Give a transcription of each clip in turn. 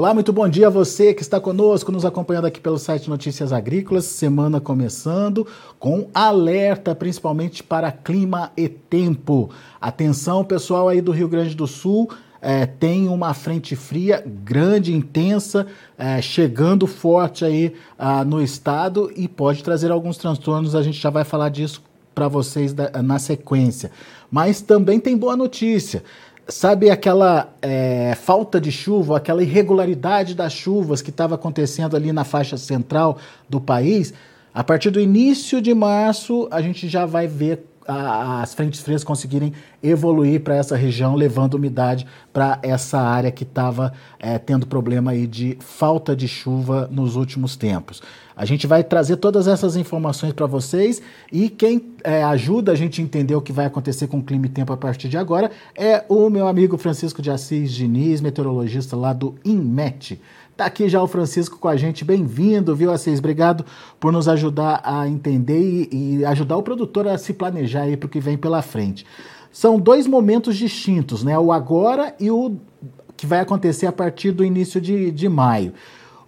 Olá, muito bom dia a você que está conosco, nos acompanhando aqui pelo site Notícias Agrícolas. Semana começando com alerta, principalmente para clima e tempo. Atenção, pessoal aí do Rio Grande do Sul. É, tem uma frente fria grande, intensa, é, chegando forte aí ah, no estado e pode trazer alguns transtornos. A gente já vai falar disso para vocês da, na sequência. Mas também tem boa notícia. Sabe aquela é, falta de chuva, aquela irregularidade das chuvas que estava acontecendo ali na faixa central do país? A partir do início de março, a gente já vai ver as frentes frias conseguirem evoluir para essa região, levando umidade para essa área que estava é, tendo problema aí de falta de chuva nos últimos tempos. A gente vai trazer todas essas informações para vocês e quem é, ajuda a gente a entender o que vai acontecer com o clima e tempo a partir de agora é o meu amigo Francisco de Assis Diniz, meteorologista lá do INMET. Tá aqui já o Francisco com a gente, bem-vindo, viu, Assis? Obrigado por nos ajudar a entender e, e ajudar o produtor a se planejar aí para o que vem pela frente. São dois momentos distintos, né? O agora e o que vai acontecer a partir do início de, de maio.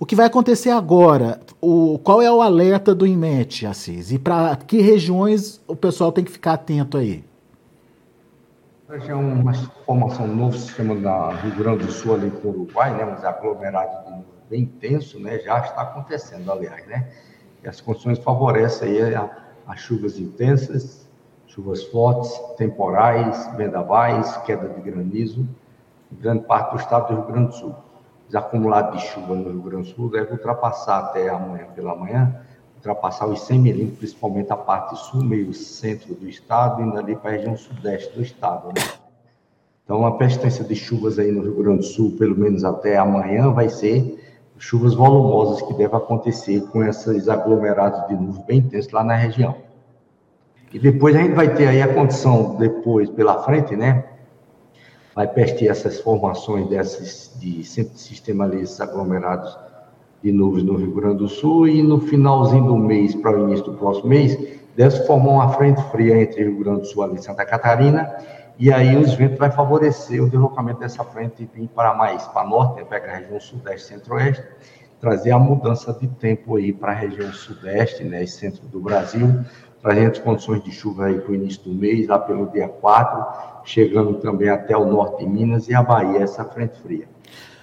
O que vai acontecer agora? O, qual é o alerta do IMET, Assis? E para que regiões o pessoal tem que ficar atento aí? É uma formação do novo sistema da Rio Grande do Sul ali com o Uruguai, né? Mas aglomerado de bem intenso, né? Já está acontecendo, aliás, né? E as condições favorecem aí a, a chuvas intensas, chuvas fortes, temporais, vendavais, queda de granizo, em grande parte do estado do Rio Grande do Sul. Os acumulados de chuva no Rio Grande do Sul devem ultrapassar até amanhã pela manhã, ultrapassar os 100 milímetros, principalmente a parte sul, meio centro do estado, indo ali para a região sudeste do estado. Né? Então, a persistência de chuvas aí no Rio Grande do Sul, pelo menos até amanhã, vai ser chuvas volumosas que devem acontecer com esses aglomerados de nuvens bem intensos lá na região. E depois a gente vai ter aí a condição, depois, pela frente, né? Vai persistir essas formações desses, de sistema ali, esses aglomerados de nuvens no Rio Grande do Sul e no finalzinho do mês para o início do próximo mês, deve formar uma frente fria entre Rio Grande do Sul e Santa Catarina, e aí os ventos vai favorecer o deslocamento dessa frente e vir para mais para norte, né, pegar a região sudeste centro-oeste, trazer a mudança de tempo aí para a região sudeste, né, e centro do Brasil, trazendo condições de chuva aí para o início do mês, lá pelo dia 4, chegando também até o norte de Minas e a Bahia, essa frente fria.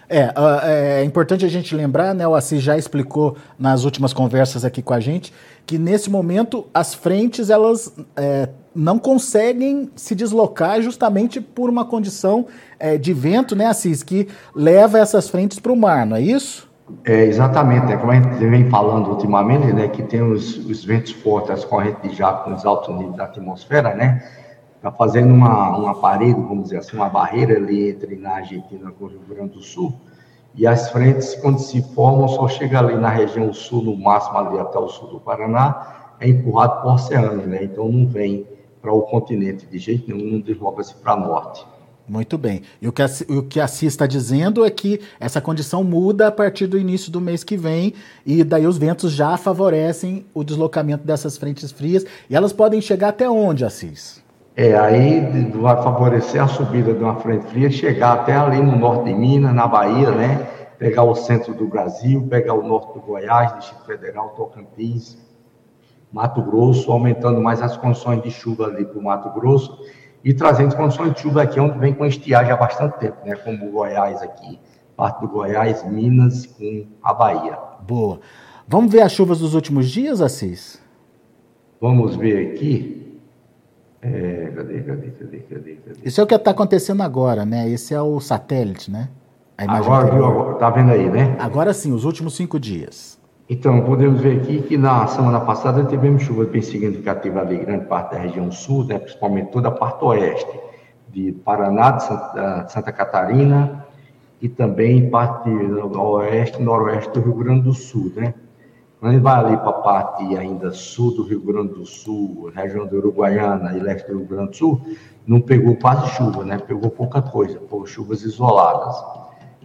É, é, importante a gente lembrar, né, o Assis já explicou nas últimas conversas aqui com a gente, que nesse momento as frentes elas é, não conseguem se deslocar justamente por uma condição é, de vento, né, Assis, que leva essas frentes para o mar, não é isso? É, exatamente, é como a gente vem falando ultimamente, né, que tem os, os ventos fortes, as correntes de jato os altos níveis da atmosfera, né, está fazendo uma, uma parede, vamos dizer assim, uma barreira ali entre na Argentina o Rio Grande do Sul, e as frentes, quando se formam, só chega ali na região sul, no máximo ali até o sul do Paraná, é empurrado por oceano, né? Então não vem para o continente de jeito nenhum, não desloca-se para norte. Muito bem. E o que, a, o que a CIS está dizendo é que essa condição muda a partir do início do mês que vem, e daí os ventos já favorecem o deslocamento dessas frentes frias. E elas podem chegar até onde, Assis? É, aí vai favorecer a subida de uma frente fria, chegar até ali no norte de Minas, na Bahia, né? Pegar o centro do Brasil, pegar o norte do Goiás, Distrito Federal, Tocantins, Mato Grosso, aumentando mais as condições de chuva ali para o Mato Grosso e trazendo condições de chuva aqui onde vem com estiagem há bastante tempo, né? Como o Goiás aqui, parte do Goiás, Minas com a Bahia. Boa. Vamos ver as chuvas dos últimos dias, Assis? Vamos ver aqui. É, cadê, cadê, cadê, cadê, cadê? Isso é o que está acontecendo agora, né? Esse é o satélite, né? Agora, viu, agora, tá vendo aí, né? Agora sim, os últimos cinco dias. Então, podemos ver aqui que na semana passada tivemos chuva bem significativa ali, grande parte da região sul, né, principalmente toda a parte oeste, de Paraná, de Santa, de Santa Catarina e também parte do oeste e noroeste do Rio Grande do Sul, né? Quando ele vai ali para a parte ainda sul do Rio Grande do Sul, região do Uruguaiana e leste do Rio Grande do Sul, não pegou quase chuva, né? Pegou pouca coisa, por chuvas isoladas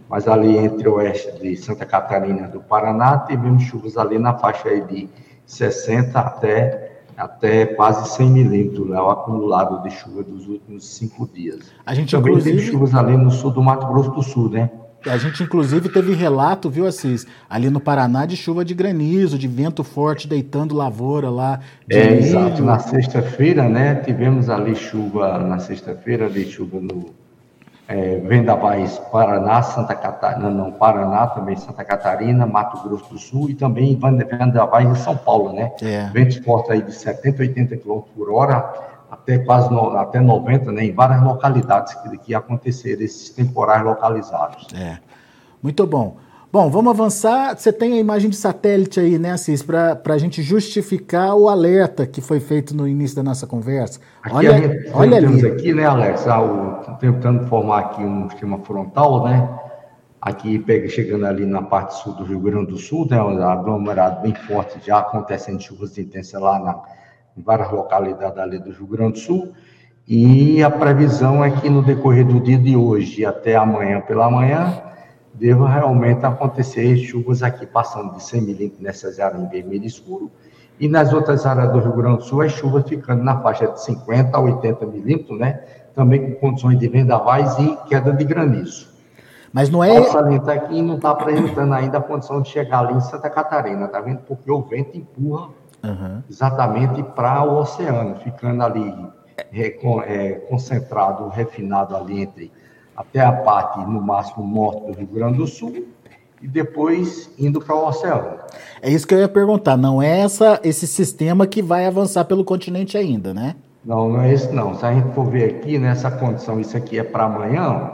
mas ali entre o oeste de Santa Catarina do Paraná, tivemos chuvas ali na faixa aí de 60 até, até quase 100 milímetros, né, o acumulado de chuva dos últimos cinco dias. A gente Também inclusive... teve chuvas ali no sul do Mato Grosso do Sul, né? A gente inclusive teve relato, viu, Assis, ali no Paraná de chuva de granizo, de vento forte deitando lavoura lá. é, milho. exato. Na sexta-feira, né, tivemos ali chuva, na sexta-feira, de chuva no é, Vendavais, Paraná, Santa Catarina, não, Paraná, também Santa Catarina, Mato Grosso do Sul e também Vendavais em São Paulo, né? É. Ventos fortes aí de 70, 80 km por hora, até quase no, até 90, né? Em várias localidades que, que aconteceram esses temporais localizados. É. Muito bom. Bom, vamos avançar. Você tem a imagem de satélite aí, né, Assis, para a gente justificar o alerta que foi feito no início da nossa conversa. Aqui olha, gente, olha temos ali. aqui, né, Alex, ah, o, tentando formar aqui um esquema frontal, né? Aqui pega, chegando ali na parte sul do Rio Grande do Sul, né, um aglomerado bem forte, já acontecendo chuvas intensas lá na, em várias localidades ali do Rio Grande do Sul. E a previsão é que no decorrer do dia de hoje até amanhã pela manhã, deva realmente acontecer chuvas aqui passando de 100 milímetros nessas áreas em vermelho escuro, e nas outras áreas do Rio Grande do Sul, as chuvas ficando na faixa de 50 a 80 milímetros, né? Também com condições de vendavais e queda de granizo. Mas não é. Nossa, ali aqui não está apresentando ainda a condição de chegar ali em Santa Catarina, tá vendo? Porque o vento empurra uhum. exatamente para o oceano, ficando ali é, concentrado, refinado ali entre até a parte, no máximo, norte do Rio Grande do Sul, e depois indo para o oceano. É isso que eu ia perguntar. Não é essa, esse sistema que vai avançar pelo continente ainda, né? Não, não é esse não. Se a gente for ver aqui nessa condição, isso aqui é para amanhã,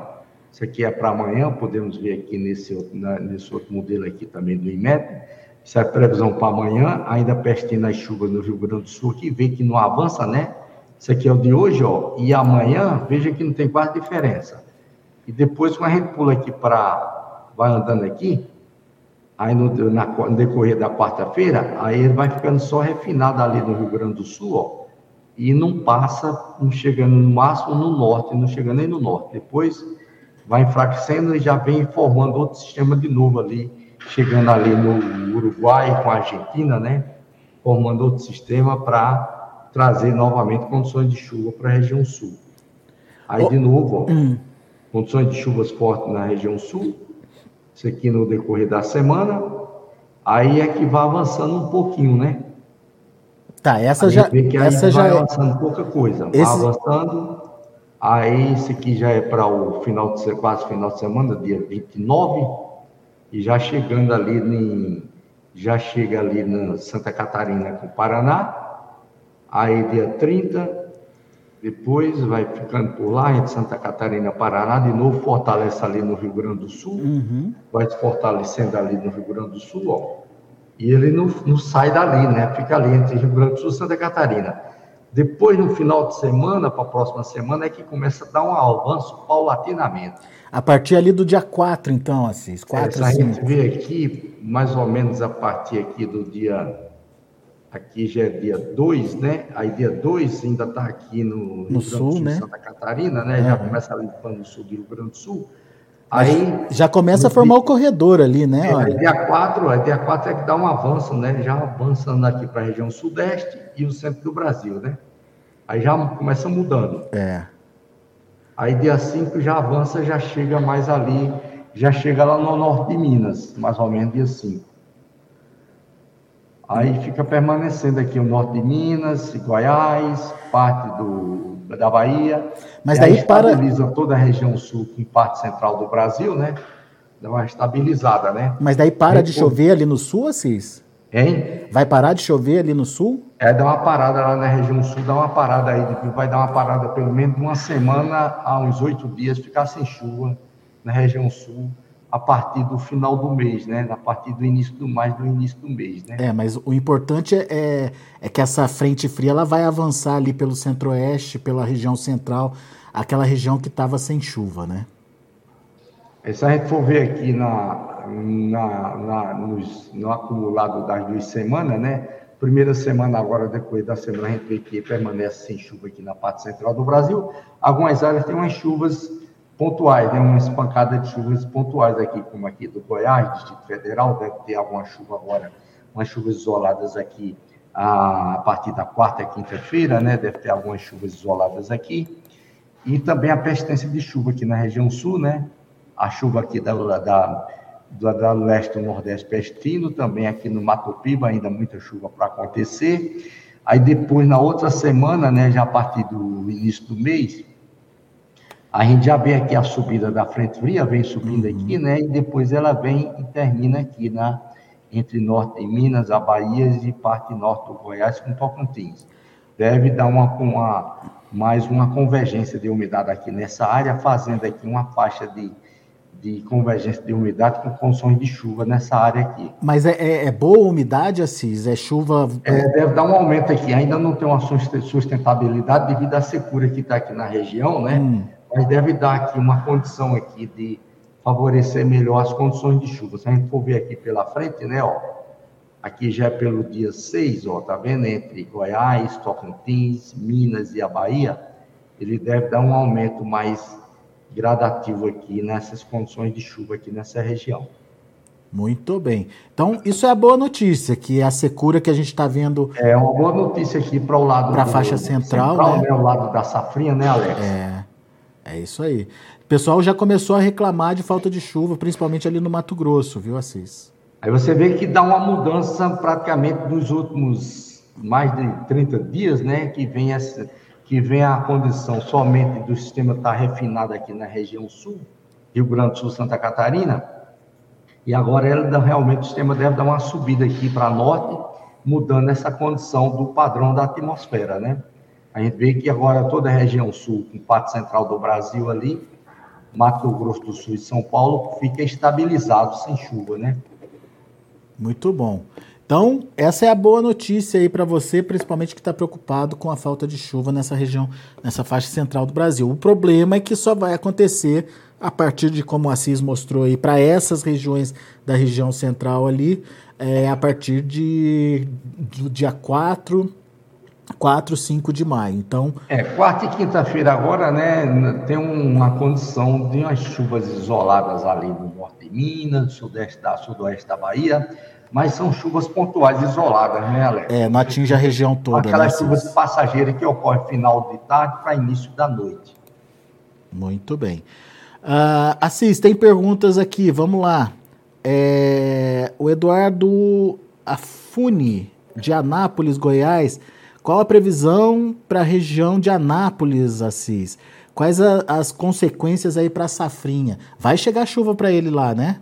isso aqui é para amanhã, podemos ver aqui nesse outro, nesse outro modelo aqui também do IMET. Isso é previsão para amanhã, ainda pestindo as chuvas no Rio Grande do Sul, que vê que não avança, né? Isso aqui é o de hoje, ó, e amanhã, veja que não tem quase diferença. E depois, quando a gente pula aqui para. vai andando aqui, aí no, na, no decorrer da quarta-feira, aí ele vai ficando só refinado ali no Rio Grande do Sul, ó, e não passa, não chegando no máximo no norte, não chegando nem no norte. Depois vai enfraquecendo e já vem formando outro sistema de novo ali, chegando ali no Uruguai com a Argentina, né? Formando outro sistema para trazer novamente condições de chuva para a região sul. Aí, de novo, ó, hum condições de chuvas fortes na região sul, isso aqui no decorrer da semana, aí é que vai avançando um pouquinho, né? Tá, essa já, essa já vai é avançando pouca coisa, Esse... vai avançando, aí isso aqui já é para o final de quase final de semana, dia 29, e já chegando ali em, já chega ali na Santa Catarina com Paraná, aí dia 30, depois vai ficando por lá, entre Santa Catarina e Paraná, de novo fortalece ali no Rio Grande do Sul, uhum. vai se fortalecendo ali no Rio Grande do Sul, ó, e ele não, não sai dali, né? Fica ali entre Rio Grande do Sul e Santa Catarina. Depois, no final de semana, para a próxima semana, é que começa a dar um avanço paulatinamente. A partir ali do dia 4, então, Assis, 4, é, A gente vê aqui, mais ou menos a partir aqui do dia aqui já é dia 2, né? Aí dia 2 ainda está aqui no, no sul, sul, né? Santa Catarina, né? Já começa ali no sul do Rio Grande do Sul. Aí já começa a formar o corredor ali, né? É, aí dia 4, aí dia 4 é que dá um avanço, né? Já avançando aqui para a região sudeste e o centro do Brasil, né? Aí já começa mudando. É. Aí dia 5 já avança, já chega mais ali, já chega lá no norte de Minas, mais ou menos dia 5. Aí fica permanecendo aqui o norte de Minas, Goiás, parte do, da Bahia. Mas daí estabiliza para... toda a região sul com parte central do Brasil, né? Dá uma estabilizada, né? Mas daí para de chover ali no sul, Assis? Hein? Vai parar de chover ali no sul? É, dá uma parada lá na região sul, dá uma parada aí, vai dar uma parada pelo menos uma semana a uns oito dias, ficar sem chuva na região sul a partir do final do mês, né? A partir do início do mais do início do mês, né? É, mas o importante é, é, é que essa frente fria ela vai avançar ali pelo centro-oeste, pela região central, aquela região que estava sem chuva, né? É, se a gente for ver aqui na, na, na nos, no acumulado das duas semanas, né? Primeira semana agora, depois da semana, a gente vê que permanece sem chuva aqui na parte central do Brasil. Algumas áreas têm umas chuvas pontuais, né? uma espancada de chuvas pontuais aqui, como aqui do Goiás, Distrito Federal, deve ter alguma chuva agora, umas chuvas isoladas aqui a partir da quarta e quinta-feira, né? Deve ter algumas chuvas isoladas aqui. E também a persistência de chuva aqui na região sul, né? a chuva aqui da, da, da, da leste do nordeste pestino, também aqui no Mato Piba, ainda muita chuva para acontecer. Aí depois, na outra semana, né, já a partir do início do mês, a gente já vê aqui a subida da frente fria, vem subindo uhum. aqui, né? E depois ela vem e termina aqui na, entre norte de Minas, a Bahia e parte norte do Goiás com Tocantins. Deve dar uma, uma, mais uma convergência de umidade aqui nessa área, fazendo aqui uma faixa de, de convergência de umidade com condições de chuva nessa área aqui. Mas é, é, é boa umidade, Assis? É chuva. É, deve dar um aumento aqui. Ainda não tem uma sustentabilidade devido à secura que está aqui na região, né? Hum mas deve dar aqui uma condição aqui de favorecer melhor as condições de chuva. Se a gente for ver aqui pela frente, né, ó, aqui já é pelo dia 6, ó, tá vendo? Entre Goiás, Tocantins, Minas e a Bahia, ele deve dar um aumento mais gradativo aqui nessas condições de chuva aqui nessa região. Muito bem. Então, isso é a boa notícia, que a secura que a gente está vendo. É uma boa notícia aqui para o lado. Para a faixa central, central né? né? O lado da safrinha, né, Alex? É. É isso aí. O pessoal já começou a reclamar de falta de chuva, principalmente ali no Mato Grosso, viu, Assis? Aí você vê que dá uma mudança praticamente nos últimos mais de 30 dias, né? Que vem, essa, que vem a condição somente do sistema estar tá refinado aqui na região sul, Rio Grande do Sul, Santa Catarina. E agora ela realmente o sistema deve dar uma subida aqui para norte, mudando essa condição do padrão da atmosfera, né? A gente vê que agora toda a região sul, com parte central do Brasil ali, Mato Grosso do Sul e São Paulo, fica estabilizado sem chuva, né? Muito bom. Então, essa é a boa notícia aí para você, principalmente que está preocupado com a falta de chuva nessa região, nessa faixa central do Brasil. O problema é que só vai acontecer a partir de, como o Assis mostrou aí, para essas regiões da região central ali, é, a partir de, do dia 4 4, 5 de maio. Então. É, quarta e quinta-feira agora, né, tem uma condição de umas chuvas isoladas ali no norte de Minas, sudeste da, sudoeste da Bahia, mas são chuvas pontuais isoladas, né, Alex? É, não atinge a região toda. Aquelas né, chuvas passageiras que ocorrem final de tarde para início da noite. Muito bem. Uh, Assis, tem perguntas aqui, vamos lá. É, o Eduardo Afuni, de Anápolis, Goiás qual a previsão para a região de Anápolis, Assis? Quais a, as consequências aí para a safrinha? Vai chegar chuva para ele lá, né?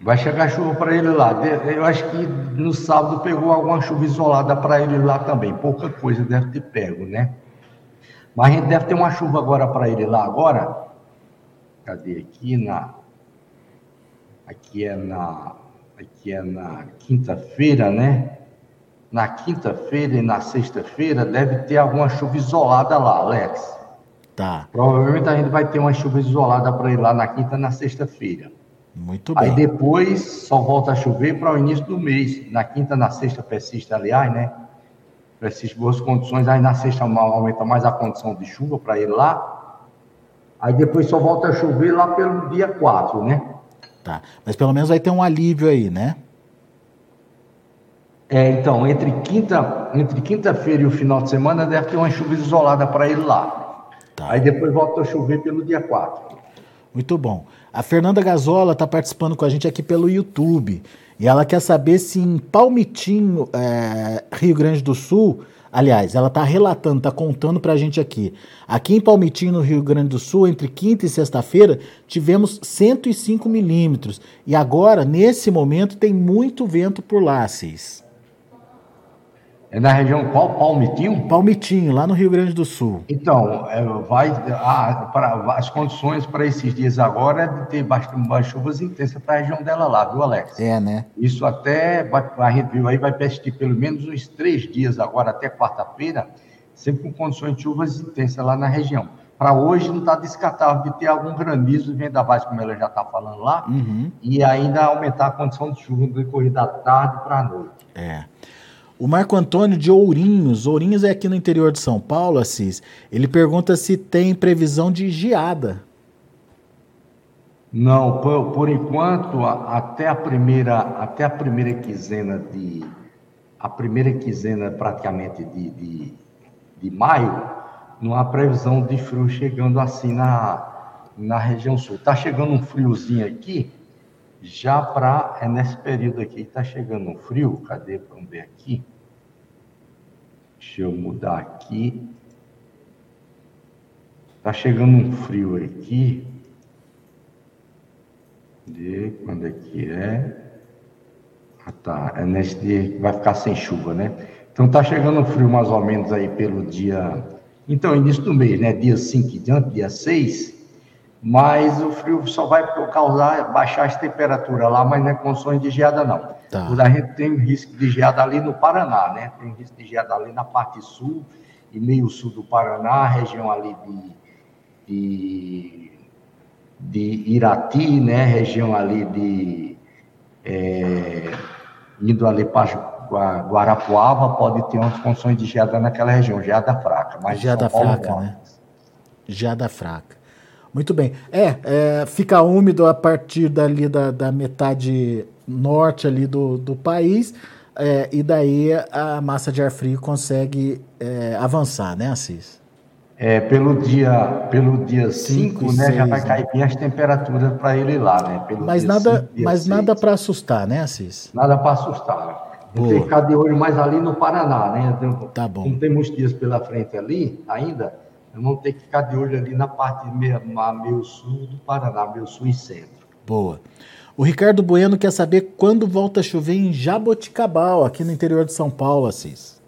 Vai chegar chuva para ele lá. Eu acho que no sábado pegou alguma chuva isolada para ele lá também. Pouca coisa deve ter pego, né? Mas a gente deve ter uma chuva agora para ele lá agora. Cadê aqui na aqui é na aqui é na quinta-feira, né? Na quinta-feira e na sexta-feira deve ter alguma chuva isolada lá, Alex. Tá. Provavelmente a gente vai ter uma chuva isolada para ir lá na quinta e na sexta-feira. Muito bem. Aí depois só volta a chover para o início do mês. Na quinta, na sexta persiste, aliás, né? Persiste boas condições. Aí na sexta aumenta mais a condição de chuva para ir lá. Aí depois só volta a chover lá pelo dia 4, né? Tá. Mas pelo menos vai ter um alívio aí, né? É, então, entre quinta, entre quinta-feira e o final de semana deve ter uma chuva isolada para ele lá. Tá. Aí depois volta a chover pelo dia 4. Muito bom. A Fernanda Gazola está participando com a gente aqui pelo YouTube. E ela quer saber se em Palmitinho, é, Rio Grande do Sul, aliás, ela está relatando, está contando para a gente aqui. Aqui em Palmitinho, no Rio Grande do Sul, entre quinta e sexta-feira, tivemos 105 milímetros. E agora, nesse momento, tem muito vento por lá, Cis. É na região qual? Palmitinho? Palmitinho, lá no Rio Grande do Sul. Então, é, vai, a, pra, as condições para esses dias agora é de ter bastante chuvas intensas para a região dela lá, viu, Alex? É, né? Isso até, vai, a gente viu aí, vai persistir pelo menos uns três dias agora, até quarta-feira, sempre com condições de chuvas intensas lá na região. Para hoje não está descartável de ter algum granizo vendavais, como ela já está falando lá, uhum. e ainda aumentar a condição de chuva no decorrer da tarde para a noite. É. O Marco Antônio de Ourinhos, Ourinhos é aqui no interior de São Paulo, Assis. Ele pergunta se tem previsão de geada. Não, por, por enquanto, até a primeira, até a primeira quinzena de a primeira quinzena praticamente de, de, de maio, não há previsão de frio chegando assim na, na região sul. Está chegando um friozinho aqui, já para. É nesse período aqui, está chegando um frio. Cadê? Vamos ver aqui. Deixa eu mudar aqui. Está chegando um frio aqui. De quando é que é? Ah, tá. É nesse dia que vai ficar sem chuva, né? Então está chegando um frio mais ou menos aí pelo dia. Então, início do mês, né? Dia 5 e diante, dia 6 mas o frio só vai causar baixar as temperaturas lá, mas não é condições de geada, não. Tá. A gente tem risco de geada ali no Paraná, né? Tem risco de geada ali na parte sul e meio sul do Paraná, região ali de, de, de Irati, né? Região ali de. É, indo ali para Guarapuava, pode ter umas condições de geada naquela região, geada fraca. Mas geada fraca, né? Geada fraca. Muito bem. É, é, fica úmido a partir dali da, da metade norte ali do, do país, é, e daí a massa de ar frio consegue é, avançar, né, Assis? É, pelo dia pelo dia 5, né, já vai né? cair bem as temperaturas para ele lá, né? Pelo mas nada, cinco, mas seis. nada para assustar, né, Assis? Nada para assustar. Tem que ficar de olho mais ali no Paraná, né? Então, tá bom. Não tem muitos dias pela frente ali ainda, vamos ter que ficar de olho ali na parte meio, meio sul do Paraná, meio sul e centro. Boa. O Ricardo Bueno quer saber quando volta a chover em Jaboticabal, aqui no interior de São Paulo, Assis.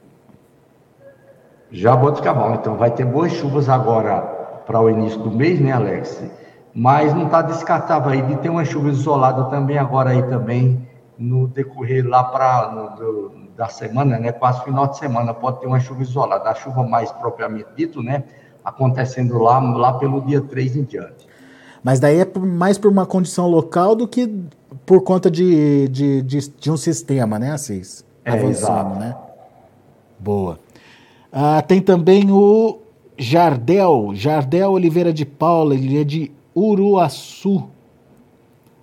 Jaboticabal, então vai ter boas chuvas agora para o início do mês, né, Alex? Mas não está descartável aí de ter uma chuva isolada também agora aí também no decorrer lá para da semana, né? Quase final de semana pode ter uma chuva isolada. A chuva mais propriamente dito, né? Acontecendo lá, lá pelo dia 3 em diante. Mas daí é mais por uma condição local do que por conta de, de, de, de um sistema, né, Assis? É, Avançando, exato. né? Boa. Ah, tem também o Jardel, Jardel Oliveira de Paula, ele é de Uruaçu.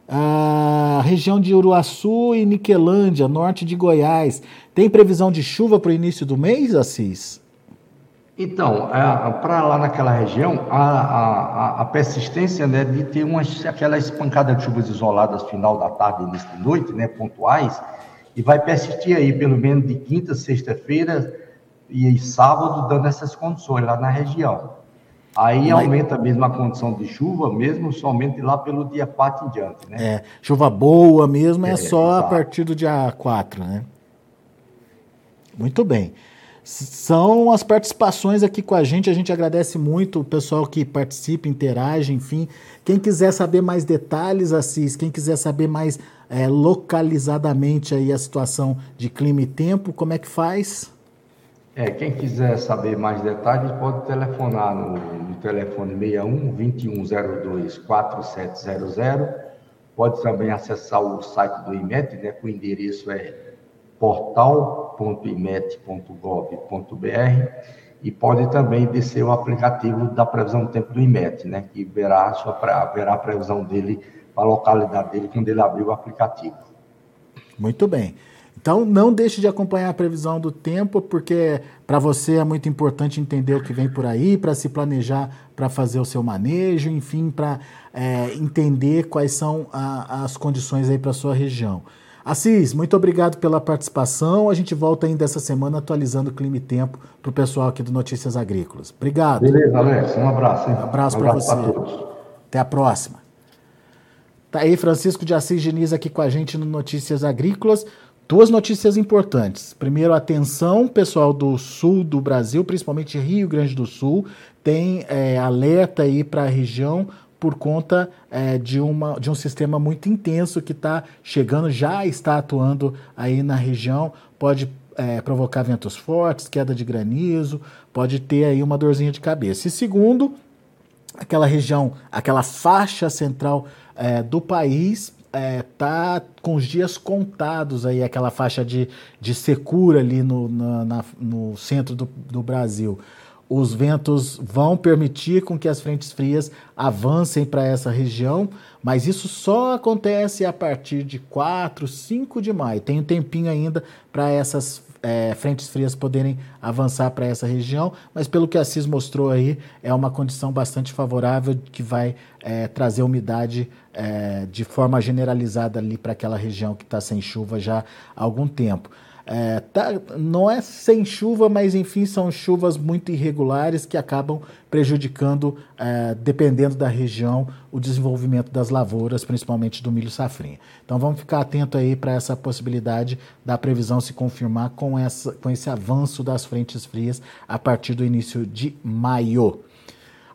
Ah, região de Uruaçu e Niquelândia, norte de Goiás. Tem previsão de chuva para o início do mês, Assis? Então, é, para lá naquela região, a, a, a persistência né, de ter umas, aquelas pancadas de chuvas isoladas final da tarde e início de noite, né, pontuais, e vai persistir aí pelo menos de quinta, sexta-feira e sábado, dando essas condições lá na região. Aí Mas... aumenta mesmo a condição de chuva, mesmo somente lá pelo dia 4 em diante, né? É, chuva boa mesmo é, é só exato. a partir do dia 4, né? Muito bem são as participações aqui com a gente. A gente agradece muito o pessoal que participa, interage, enfim. Quem quiser saber mais detalhes, Assis, quem quiser saber mais é, localizadamente aí a situação de clima e tempo, como é que faz? É, quem quiser saber mais detalhes pode telefonar no, no telefone 61 2102 4700. Pode também acessar o site do IMET, né, que o endereço é portal.imet.gov.br e pode também descer o aplicativo da previsão do tempo do IMET, né, que verá a, sua, verá a previsão dele para a localidade dele quando ele abrir o aplicativo. Muito bem. Então não deixe de acompanhar a previsão do tempo, porque para você é muito importante entender o que vem por aí, para se planejar para fazer o seu manejo, enfim, para é, entender quais são a, as condições aí para sua região. Assis, muito obrigado pela participação. A gente volta ainda essa semana atualizando o clima e tempo para o pessoal aqui do Notícias Agrícolas. Obrigado. Beleza, Alex. Um abraço. Hein? Um abraço, um abraço para você. Todos. Até a próxima. Tá aí Francisco de Assis Diniz aqui com a gente no Notícias Agrícolas. Duas notícias importantes. Primeiro, atenção, pessoal do sul do Brasil, principalmente Rio Grande do Sul, tem é, alerta aí para a região por conta é, de, uma, de um sistema muito intenso que está chegando, já está atuando aí na região, pode é, provocar ventos fortes, queda de granizo, pode ter aí uma dorzinha de cabeça. E segundo, aquela região, aquela faixa central é, do país está é, com os dias contados aí, aquela faixa de, de secura ali no, na, na, no centro do, do Brasil os ventos vão permitir com que as frentes frias avancem para essa região, mas isso só acontece a partir de 4, 5 de maio. Tem um tempinho ainda para essas é, frentes frias poderem avançar para essa região, mas pelo que a CIS mostrou aí, é uma condição bastante favorável que vai é, trazer umidade é, de forma generalizada ali para aquela região que está sem chuva já há algum tempo. É, tá, não é sem chuva, mas enfim, são chuvas muito irregulares que acabam prejudicando, é, dependendo da região, o desenvolvimento das lavouras, principalmente do milho safrinha. Então vamos ficar atento aí para essa possibilidade da previsão se confirmar com, essa, com esse avanço das frentes frias a partir do início de maio.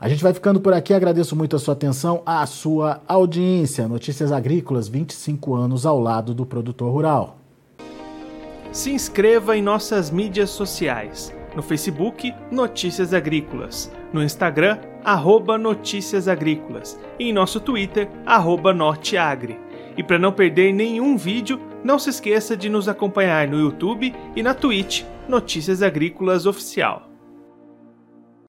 A gente vai ficando por aqui, agradeço muito a sua atenção, a sua audiência. Notícias Agrícolas, 25 anos ao lado do produtor rural. Se inscreva em nossas mídias sociais. No Facebook, Notícias Agrícolas. No Instagram, arroba Notícias Agrícolas. E em nosso Twitter, Norteagri. E para não perder nenhum vídeo, não se esqueça de nos acompanhar no YouTube e na Twitch, Notícias Agrícolas Oficial.